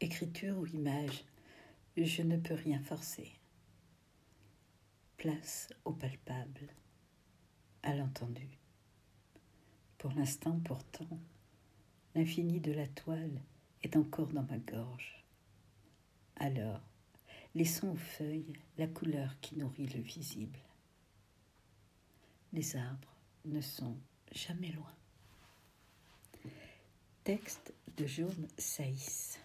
Écriture ou image, je ne peux rien forcer. Place au palpable, à l'entendu. Pour l'instant, pourtant, l'infini de la toile est encore dans ma gorge. Alors, laissons aux feuilles la couleur qui nourrit le visible. Les arbres ne sont jamais loin. Texte de Jaune Saïs.